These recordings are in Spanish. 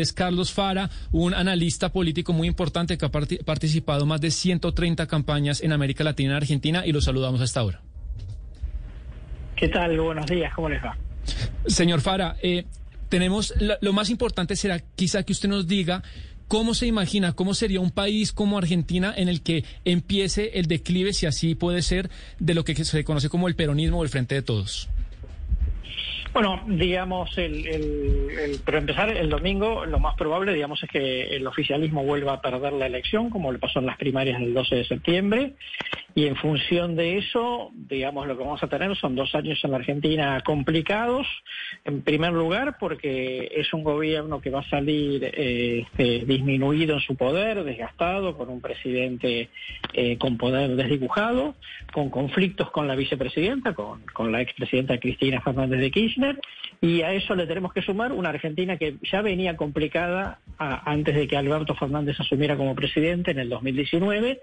es Carlos Fara, un analista político muy importante que ha participado más de 130 campañas en América Latina y Argentina y lo saludamos a esta hora. ¿Qué tal? Buenos días, ¿cómo les va? Señor Fara, eh, tenemos lo más importante será quizá que usted nos diga ¿Cómo se imagina, cómo sería un país como Argentina en el que empiece el declive, si así puede ser, de lo que se conoce como el peronismo o el Frente de Todos? Bueno, digamos, el, el, pero empezar el domingo, lo más probable, digamos, es que el oficialismo vuelva a perder la elección, como le pasó en las primarias del 12 de septiembre, y en función de eso, digamos, lo que vamos a tener son dos años en la Argentina complicados, en primer lugar, porque es un gobierno que va a salir eh, este, disminuido en su poder, desgastado, con un presidente eh, con poder desdibujado, con conflictos con la vicepresidenta, con, con la expresidenta Cristina Fernández de Kirchner, y a eso le tenemos que sumar una Argentina que ya venía complicada antes de que Alberto Fernández asumiera como presidente en el 2019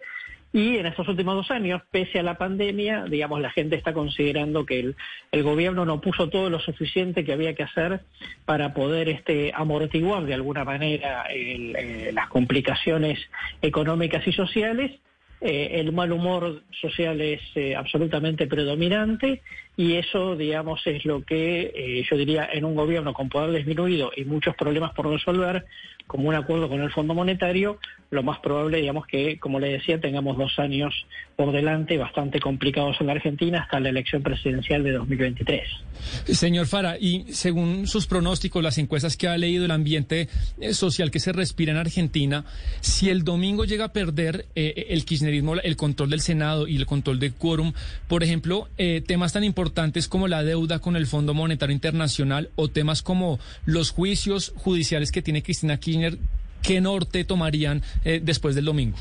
y en estos últimos dos años, pese a la pandemia, digamos, la gente está considerando que el, gobierno no puso todo lo suficiente que había que hacer para poder este, amortiguar de alguna manera eh, las complicaciones económicas y sociales. Eh, el mal humor social es eh, absolutamente predominante y eso, digamos, es lo que yo diría en un gobierno con poder disminuido y muchos problemas por resolver, como un acuerdo con el Fondo Monetario, lo más probable, digamos, que, como le decía, tengamos dos años por delante bastante complicados en la Argentina hasta la elección presidencial de 2023. Señor Fara, y según sus pronósticos, las encuestas que ha leído el ambiente eh, social que se respira en Argentina, si el domingo llega a perder eh, el kirchnerismo el control del Senado y el control del quórum, por ejemplo, eh, temas tan importantes como la deuda con el Fondo Monetario Internacional o temas como los juicios judiciales que tiene Cristina Kirchner, ¿qué norte tomarían eh, después del domingo?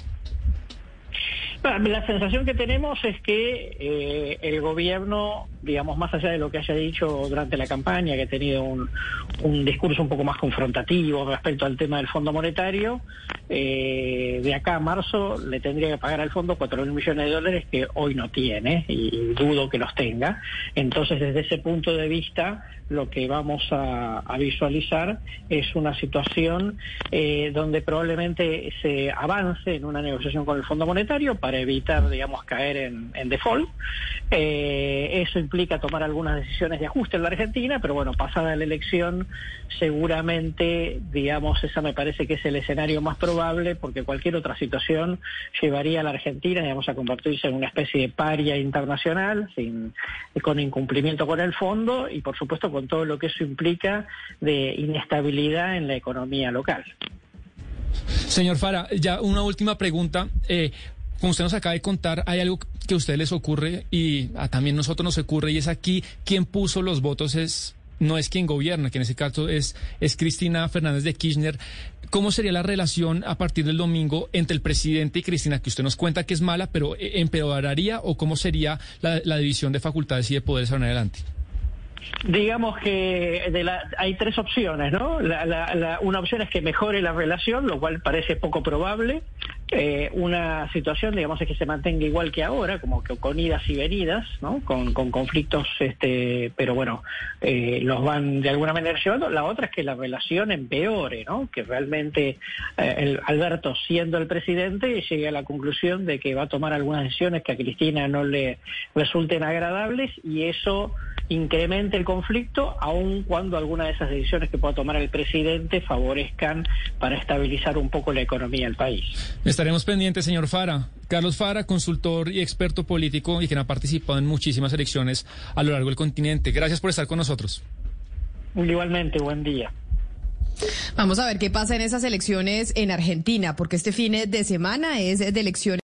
La sensación que tenemos es que eh, el gobierno, digamos, más allá de lo que haya dicho durante la campaña, que ha tenido un, discurso un poco más confrontativo respecto al tema del Fondo Monetario, eh, de acá a marzo le tendría que pagar al fondo cuatro mil millones de dólares que hoy no tiene y dudo que los tenga. Entonces, desde ese punto de vista, lo que vamos a, visualizar es una situación eh, donde probablemente se avance en una negociación con el Fondo Monetario para evitar, digamos, caer en, default. Eh, eso implica tomar algunas decisiones de ajuste en la Argentina, pero bueno, pasada la elección, seguramente, digamos, esa me parece que es el escenario más probable, porque cualquier otra situación llevaría a la Argentina, digamos, a convertirse en una especie de paria internacional, sin, con incumplimiento con el fondo y, por supuesto, con todo lo que eso implica de inestabilidad en la economía local. Señor Fara, ya una última pregunta. Eh, como usted nos acaba de contar, hay algo que a ustedes les ocurre y a también nosotros nos ocurre y es aquí quien puso los votos es no es quien gobierna, que en ese caso es, es Cristina Fernández de Kirchner. ¿Cómo sería la relación a partir del domingo entre el presidente y Cristina, que usted nos cuenta que es mala, pero eh, empeoraría o cómo sería la, división de facultades y de poderes en adelante? Digamos que de la, hay tres opciones, ¿no? La, una opción es que mejore la relación, lo cual parece poco probable. Eh, una situación, digamos, es que se mantenga igual que ahora, como que con idas y venidas, ¿no? Con, conflictos, este, pero bueno, eh, los van de alguna manera llevando. La otra es que la relación empeore, ¿no? Que realmente eh, el Alberto, siendo el presidente, llegue a la conclusión de que va a tomar algunas decisiones que a Cristina no le resulten agradables y eso incremente el conflicto, aun cuando alguna de esas decisiones que pueda tomar el presidente favorezcan para estabilizar un poco la economía del país. Estaremos pendientes, señor Fara. Carlos Fara, consultor y experto político y quien ha participado en muchísimas elecciones a lo largo del continente. Gracias por estar con nosotros. Igualmente, buen día. Vamos a ver qué pasa en esas elecciones en Argentina, porque este fin de semana es de elecciones.